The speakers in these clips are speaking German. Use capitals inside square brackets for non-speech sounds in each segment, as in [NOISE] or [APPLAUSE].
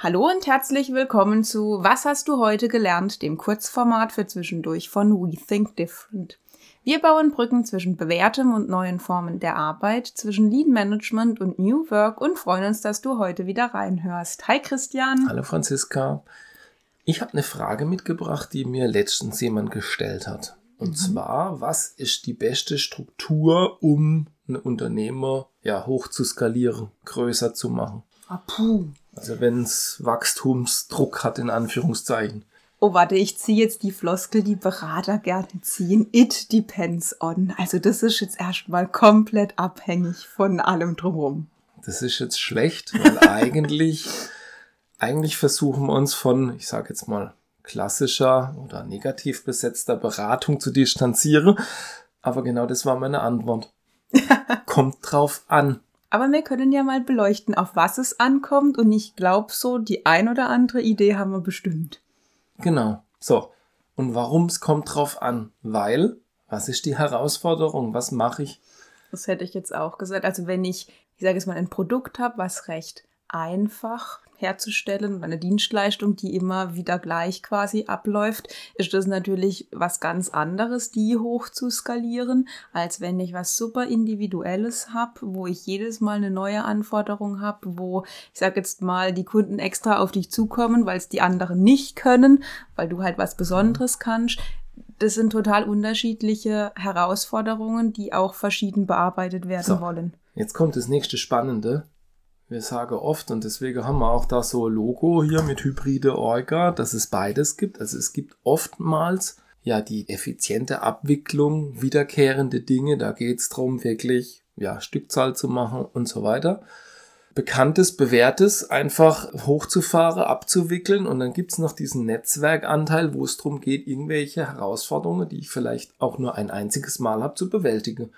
Hallo und herzlich willkommen zu Was hast du heute gelernt, dem Kurzformat für zwischendurch von We Think Different. Wir bauen Brücken zwischen bewährtem und neuen Formen der Arbeit, zwischen Lean Management und New Work und freuen uns, dass du heute wieder reinhörst. Hi Christian. Hallo Franziska. Ich habe eine Frage mitgebracht, die mir letztens jemand gestellt hat. Und mhm. zwar, was ist die beste Struktur, um ein Unternehmer ja, hoch zu skalieren, größer zu machen? Ah, puh. Also wenn es Wachstumsdruck hat, in Anführungszeichen. Oh, warte, ich ziehe jetzt die Floskel, die Berater gerne ziehen. It depends on. Also das ist jetzt erstmal komplett abhängig von allem drumherum. Das ist jetzt schlecht, weil [LAUGHS] eigentlich, eigentlich versuchen wir uns von, ich sage jetzt mal, klassischer oder negativ besetzter Beratung zu distanzieren. Aber genau das war meine Antwort. [LAUGHS] Kommt drauf an. Aber wir können ja mal beleuchten, auf was es ankommt. Und ich glaube so, die ein oder andere Idee haben wir bestimmt. Genau. So. Und warum es kommt drauf an? Weil, was ist die Herausforderung? Was mache ich? Das hätte ich jetzt auch gesagt. Also wenn ich, ich sage jetzt mal, ein Produkt habe, was recht einfach herzustellen, eine Dienstleistung, die immer wieder gleich quasi abläuft, ist das natürlich was ganz anderes, die hoch zu skalieren, als wenn ich was super Individuelles habe, wo ich jedes Mal eine neue Anforderung habe, wo ich sage jetzt mal die Kunden extra auf dich zukommen, weil es die anderen nicht können, weil du halt was Besonderes kannst. Das sind total unterschiedliche Herausforderungen, die auch verschieden bearbeitet werden so, wollen. Jetzt kommt das nächste Spannende wir sagen oft, und deswegen haben wir auch da so ein Logo hier mit hybride Orga, dass es beides gibt. Also es gibt oftmals ja die effiziente Abwicklung, wiederkehrende Dinge, da geht es darum, wirklich ja, Stückzahl zu machen und so weiter. Bekanntes, bewährtes einfach hochzufahren, abzuwickeln und dann gibt es noch diesen Netzwerkanteil, wo es darum geht, irgendwelche Herausforderungen, die ich vielleicht auch nur ein einziges Mal habe, zu bewältigen.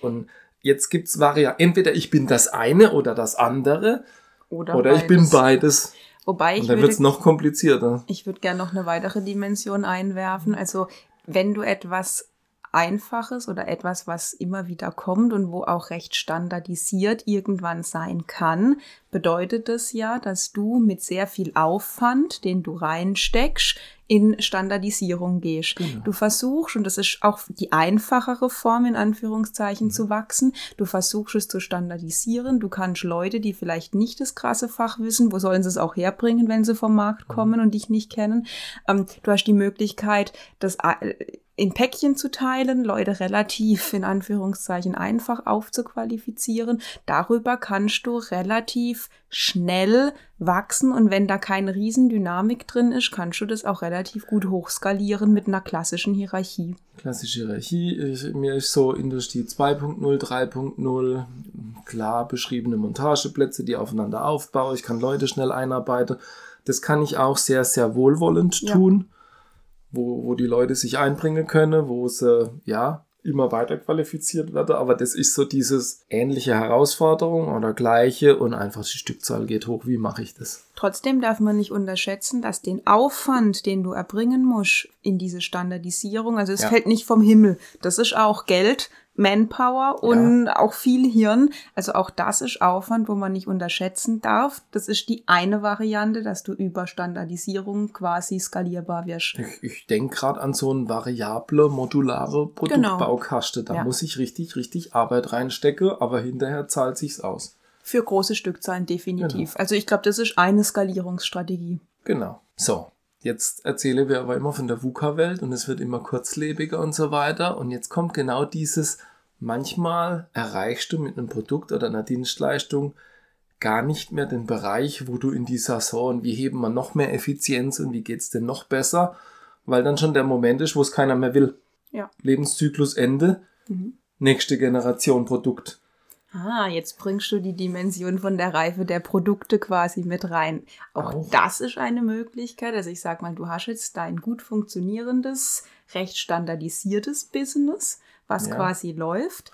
Und jetzt gibt's Varianten. Entweder ich bin das eine oder das andere. Oder, oder ich bin beides. Wobei ich. Und dann wird es noch komplizierter. Ich würde gerne noch eine weitere Dimension einwerfen. Also, wenn du etwas Einfaches oder etwas, was immer wieder kommt und wo auch recht standardisiert irgendwann sein kann, bedeutet das ja, dass du mit sehr viel Aufwand, den du reinsteckst, in Standardisierung gehst. Genau. Du versuchst, und das ist auch die einfachere Form in Anführungszeichen mhm. zu wachsen, du versuchst es zu standardisieren. Du kannst Leute, die vielleicht nicht das krasse Fach wissen, wo sollen sie es auch herbringen, wenn sie vom Markt mhm. kommen mhm. und dich nicht kennen. Ähm, du hast die Möglichkeit, das äh, in Päckchen zu teilen, Leute relativ in Anführungszeichen einfach aufzuqualifizieren. Darüber kannst du relativ schnell wachsen und wenn da keine Riesendynamik drin ist, kannst du das auch relativ gut hochskalieren mit einer klassischen Hierarchie. Klassische Hierarchie, ich, mir ist so Industrie 2.0, 3.0, klar beschriebene Montageplätze, die aufeinander aufbauen, ich kann Leute schnell einarbeiten. Das kann ich auch sehr, sehr wohlwollend tun. Wo, wo die Leute sich einbringen können, wo sie ja immer weiter qualifiziert werden. Aber das ist so dieses ähnliche Herausforderung oder gleiche und einfach die Stückzahl geht hoch. Wie mache ich das? Trotzdem darf man nicht unterschätzen, dass den Aufwand, den du erbringen musst in diese Standardisierung, also es ja. fällt nicht vom Himmel. Das ist auch Geld, Manpower und ja. auch viel Hirn. Also auch das ist Aufwand, wo man nicht unterschätzen darf. Das ist die eine Variante, dass du über Standardisierung quasi skalierbar wirst. Ich, ich denke gerade an so ein variable, modulare Produktbaukaste. Genau. Da ja. muss ich richtig, richtig Arbeit reinstecken, aber hinterher zahlt sich's aus. Für große Stückzahlen definitiv. Genau. Also ich glaube, das ist eine Skalierungsstrategie. Genau. So, Jetzt erzählen wir aber immer von der VUCA-Welt und es wird immer kurzlebiger und so weiter. Und jetzt kommt genau dieses, manchmal erreichst du mit einem Produkt oder einer Dienstleistung gar nicht mehr den Bereich, wo du in dieser Saison, wie heben wir noch mehr Effizienz und wie geht's denn noch besser, weil dann schon der Moment ist, wo es keiner mehr will. Ja. Lebenszyklus Ende, mhm. nächste Generation Produkt. Ah, jetzt bringst du die Dimension von der Reife der Produkte quasi mit rein. Auch, Auch. das ist eine Möglichkeit. Also ich sag mal, du hast jetzt dein gut funktionierendes, recht standardisiertes Business, was ja. quasi läuft.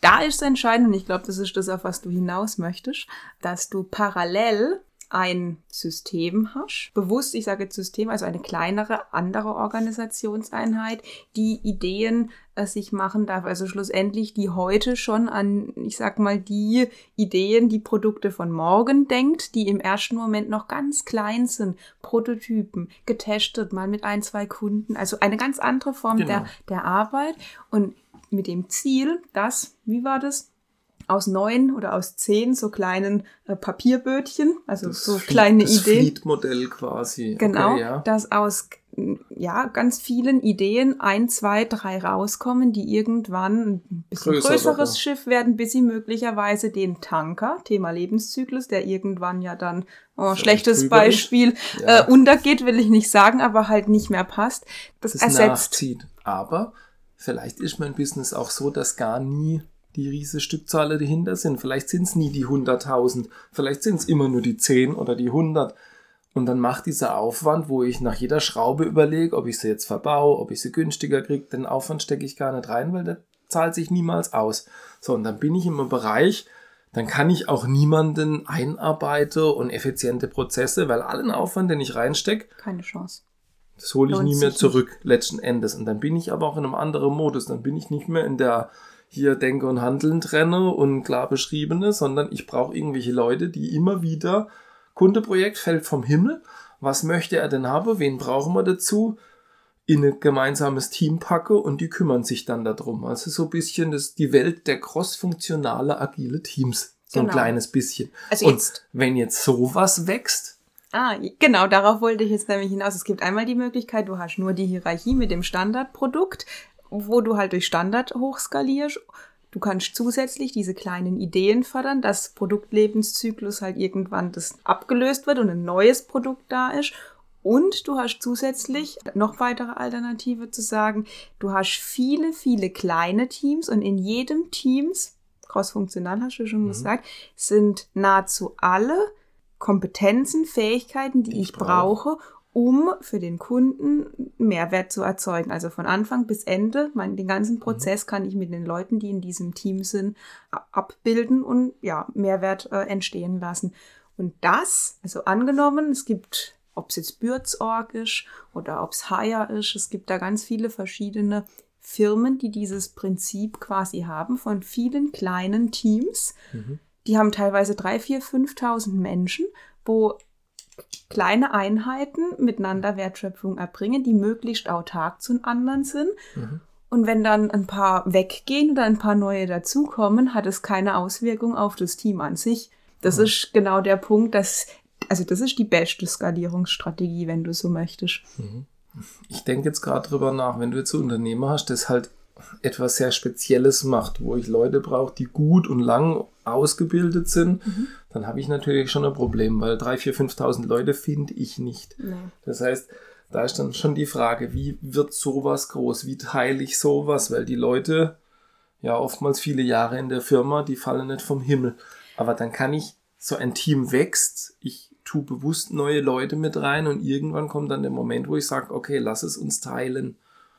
Da ist entscheidend, und ich glaube, das ist das, auf was du hinaus möchtest, dass du parallel ein System hast, bewusst, ich sage jetzt System, also eine kleinere, andere Organisationseinheit, die Ideen äh, sich machen darf, also schlussendlich die heute schon an, ich sag mal, die Ideen, die Produkte von morgen denkt, die im ersten Moment noch ganz klein sind, Prototypen, getestet, mal mit ein, zwei Kunden, also eine ganz andere Form genau. der, der Arbeit. Und mit dem Ziel, dass, wie war das? Aus neun oder aus zehn so kleinen äh, Papierbötchen, also das so kleine das Ideen. Fleet-Modell quasi. Genau, okay, ja. dass aus ja, ganz vielen Ideen ein, zwei, drei rauskommen, die irgendwann ein bisschen Größer größeres oder? Schiff werden, bis sie möglicherweise den Tanker, Thema Lebenszyklus, der irgendwann ja dann, oh, schlechtes Beispiel, ja. äh, untergeht, will ich nicht sagen, aber halt nicht mehr passt, das, das ersetzt. Nachzieht. Aber vielleicht ist mein Business auch so, dass gar nie die riese Stückzahlen dahinter sind. Vielleicht sind es nie die 100.000, vielleicht sind es immer nur die 10 oder die 100. Und dann macht dieser Aufwand, wo ich nach jeder Schraube überlege, ob ich sie jetzt verbaue, ob ich sie günstiger kriege, den Aufwand stecke ich gar nicht rein, weil der zahlt sich niemals aus. So, und dann bin ich im Bereich, dann kann ich auch niemanden einarbeiten und effiziente Prozesse, weil allen Aufwand, den ich reinstecke, keine Chance. Das hole ich Lohnt nie mehr zurück, nicht. letzten Endes. Und dann bin ich aber auch in einem anderen Modus. Dann bin ich nicht mehr in der hier Denke und Handeln trenne und klar beschriebene, sondern ich brauche irgendwelche Leute, die immer wieder Kundeprojekt fällt vom Himmel. Was möchte er denn haben? Wen brauchen wir dazu? In ein gemeinsames Team packe und die kümmern sich dann darum. Also so ein bisschen das, die Welt der crossfunktionale agile Teams. So genau. ein kleines bisschen. Also jetzt. Und wenn jetzt sowas wächst, Ah, genau, darauf wollte ich jetzt nämlich hinaus. Es gibt einmal die Möglichkeit, du hast nur die Hierarchie mit dem Standardprodukt wo du halt durch Standard hochskalierst. Du kannst zusätzlich diese kleinen Ideen fördern, dass Produktlebenszyklus halt irgendwann das abgelöst wird und ein neues Produkt da ist. Und du hast zusätzlich noch weitere Alternative zu sagen, du hast viele, viele kleine Teams und in jedem Teams, crossfunktional hast du schon mhm. gesagt, sind nahezu alle Kompetenzen, Fähigkeiten, die, die ich brauche, um für den Kunden Mehrwert zu erzeugen. Also von Anfang bis Ende, mein, den ganzen mhm. Prozess kann ich mit den Leuten, die in diesem Team sind, abbilden und ja, Mehrwert äh, entstehen lassen. Und das, also angenommen, es gibt, ob es jetzt Bürzorg ist oder ob es Hire ist, es gibt da ganz viele verschiedene Firmen, die dieses Prinzip quasi haben von vielen kleinen Teams. Mhm. Die haben teilweise drei, vier, 5.000 Menschen, wo kleine Einheiten miteinander Wertschöpfung erbringen, die möglichst autark zu anderen sind. Mhm. Und wenn dann ein paar weggehen oder ein paar neue dazukommen, hat es keine Auswirkung auf das Team an sich. Das mhm. ist genau der Punkt, dass, also das ist die beste Skalierungsstrategie, wenn du so möchtest. Mhm. Ich denke jetzt gerade drüber nach, wenn du jetzt so Unternehmer hast, das halt etwas sehr Spezielles macht, wo ich Leute brauche, die gut und lang ausgebildet sind, mhm. dann habe ich natürlich schon ein Problem, weil 3.000, 4.000, 5.000 Leute finde ich nicht. Nee. Das heißt, da ist dann schon die Frage, wie wird sowas groß? Wie teile ich sowas? Weil die Leute, ja, oftmals viele Jahre in der Firma, die fallen nicht vom Himmel. Aber dann kann ich, so ein Team wächst, ich tue bewusst neue Leute mit rein und irgendwann kommt dann der Moment, wo ich sage, okay, lass es uns teilen.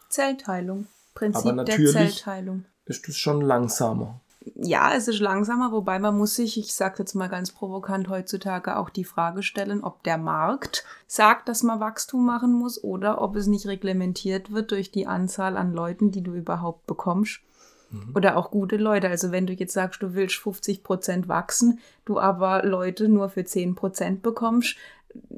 Zellteilung. Prinzip Aber natürlich der Zellteilung. Ist es schon langsamer. Ja, es ist langsamer, wobei man muss sich, ich sage jetzt mal ganz provokant heutzutage auch die Frage stellen, ob der Markt sagt, dass man Wachstum machen muss oder ob es nicht reglementiert wird durch die Anzahl an Leuten, die du überhaupt bekommst. Mhm. Oder auch gute Leute. Also wenn du jetzt sagst, du willst 50 Prozent wachsen, du aber Leute nur für 10 Prozent bekommst,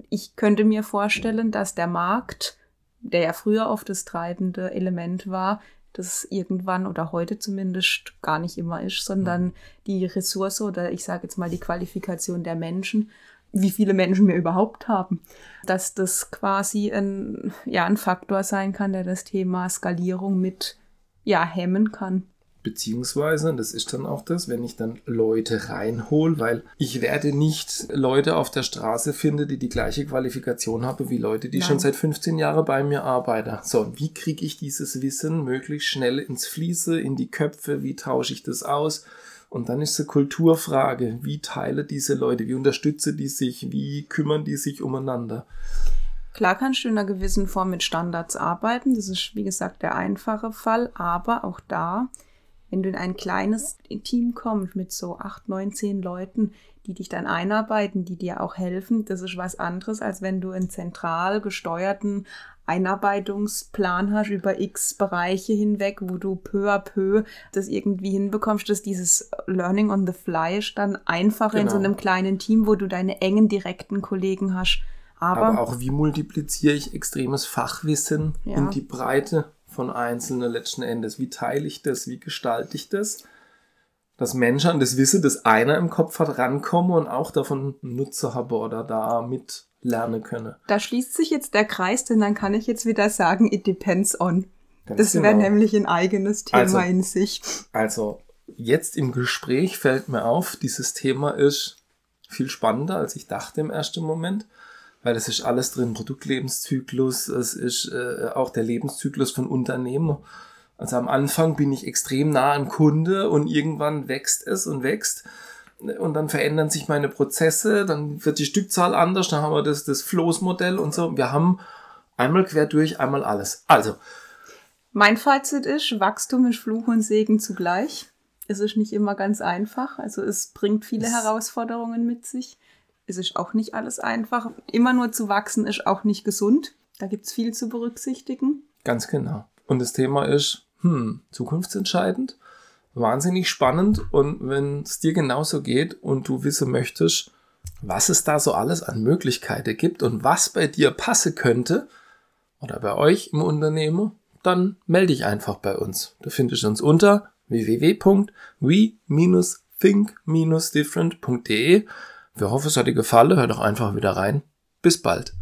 ich könnte mir vorstellen, dass der Markt der ja früher oft das treibende Element war, das irgendwann oder heute zumindest gar nicht immer ist, sondern die Ressource oder ich sage jetzt mal die Qualifikation der Menschen, wie viele Menschen wir überhaupt haben, dass das quasi ein, ja, ein Faktor sein kann, der das Thema Skalierung mit ja, hemmen kann. Beziehungsweise, das ist dann auch das, wenn ich dann Leute reinhole, weil ich werde nicht Leute auf der Straße finden, die die gleiche Qualifikation haben wie Leute, die Nein. schon seit 15 Jahren bei mir arbeiten. So, wie kriege ich dieses Wissen möglichst schnell ins Fließe, in die Köpfe? Wie tausche ich das aus? Und dann ist eine Kulturfrage. Wie teile diese Leute? Wie unterstütze die sich? Wie kümmern die sich umeinander? Klar kannst du in einer gewissen Form mit Standards arbeiten. Das ist, wie gesagt, der einfache Fall. Aber auch da wenn du in ein kleines Team kommst mit so acht, neun, zehn Leuten, die dich dann einarbeiten, die dir auch helfen. Das ist was anderes, als wenn du einen zentral gesteuerten Einarbeitungsplan hast über x Bereiche hinweg, wo du peu à peu das irgendwie hinbekommst, dass dieses Learning on the Fly ist dann einfacher genau. in so genau. einem kleinen Team, wo du deine engen direkten Kollegen hast. Aber, Aber auch wie multipliziere ich extremes Fachwissen ja. in die Breite von Einzelnen letzten Endes? Wie teile ich das? Wie gestalte ich das? dass Menschen an das Wissen, das einer im Kopf hat, rankommen und auch davon Nutzer haben oder da mit lernen können. Da schließt sich jetzt der Kreis, denn dann kann ich jetzt wieder sagen, it depends on. Ganz das wäre genau. nämlich ein eigenes Thema also, in sich. Also, jetzt im Gespräch fällt mir auf, dieses Thema ist viel spannender, als ich dachte im ersten Moment, weil es ist alles drin, Produktlebenszyklus, es ist äh, auch der Lebenszyklus von Unternehmen also am Anfang bin ich extrem nah am Kunde und irgendwann wächst es und wächst und dann verändern sich meine Prozesse, dann wird die Stückzahl anders, dann haben wir das, das Flows-Modell und so. Wir haben einmal quer durch, einmal alles. Also. Mein Fazit ist, Wachstum ist Fluch und Segen zugleich. Es ist nicht immer ganz einfach. Also es bringt viele Herausforderungen mit sich. Es ist auch nicht alles einfach. Immer nur zu wachsen ist auch nicht gesund. Da gibt es viel zu berücksichtigen. Ganz genau. Und das Thema ist, hm, zukunftsentscheidend, wahnsinnig spannend und wenn es dir genauso geht und du wissen möchtest, was es da so alles an Möglichkeiten gibt und was bei dir passen könnte oder bei euch im Unternehmen, dann melde dich einfach bei uns. Du findest uns unter www.we-think-different.de. Wir hoffen, es hat dir gefallen. Hör doch einfach wieder rein. Bis bald.